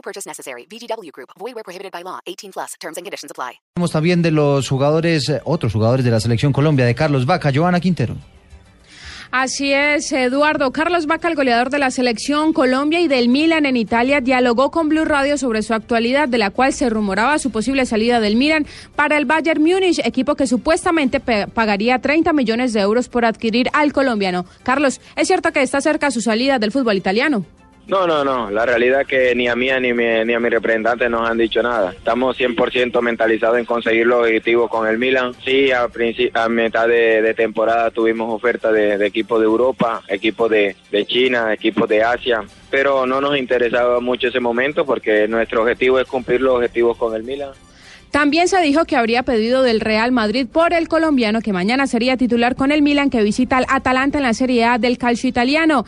No purchase necessary. VGW Group. Void where prohibited by law. 18 plus. Terms and conditions apply. Hablamos también de los jugadores, eh, otros jugadores de la selección Colombia, de Carlos Vaca, Joana Quintero. Así es, Eduardo. Carlos Vaca, el goleador de la selección Colombia y del Milan en Italia, dialogó con Blue Radio sobre su actualidad, de la cual se rumoraba su posible salida del Milan para el Bayern Múnich, equipo que supuestamente pagaría 30 millones de euros por adquirir al colombiano. Carlos, ¿es cierto que está cerca su salida del fútbol italiano? No, no, no. La realidad es que ni a mí ni, a mi representante nos han dicho nada. Estamos 100% mentalizados en conseguir los objetivos con el Milan. Sí, a, a mitad de, temporada tuvimos ofertas de, equipos de Europa, equipos de, de China, equipos de Asia, pero no nos interesaba mucho ese momento porque nuestro objetivo es cumplir los objetivos con el Milan. También se dijo que habría pedido del Real Madrid por el colombiano que mañana sería titular con el Milan que visita al Atalanta en la Serie A del calcio italiano.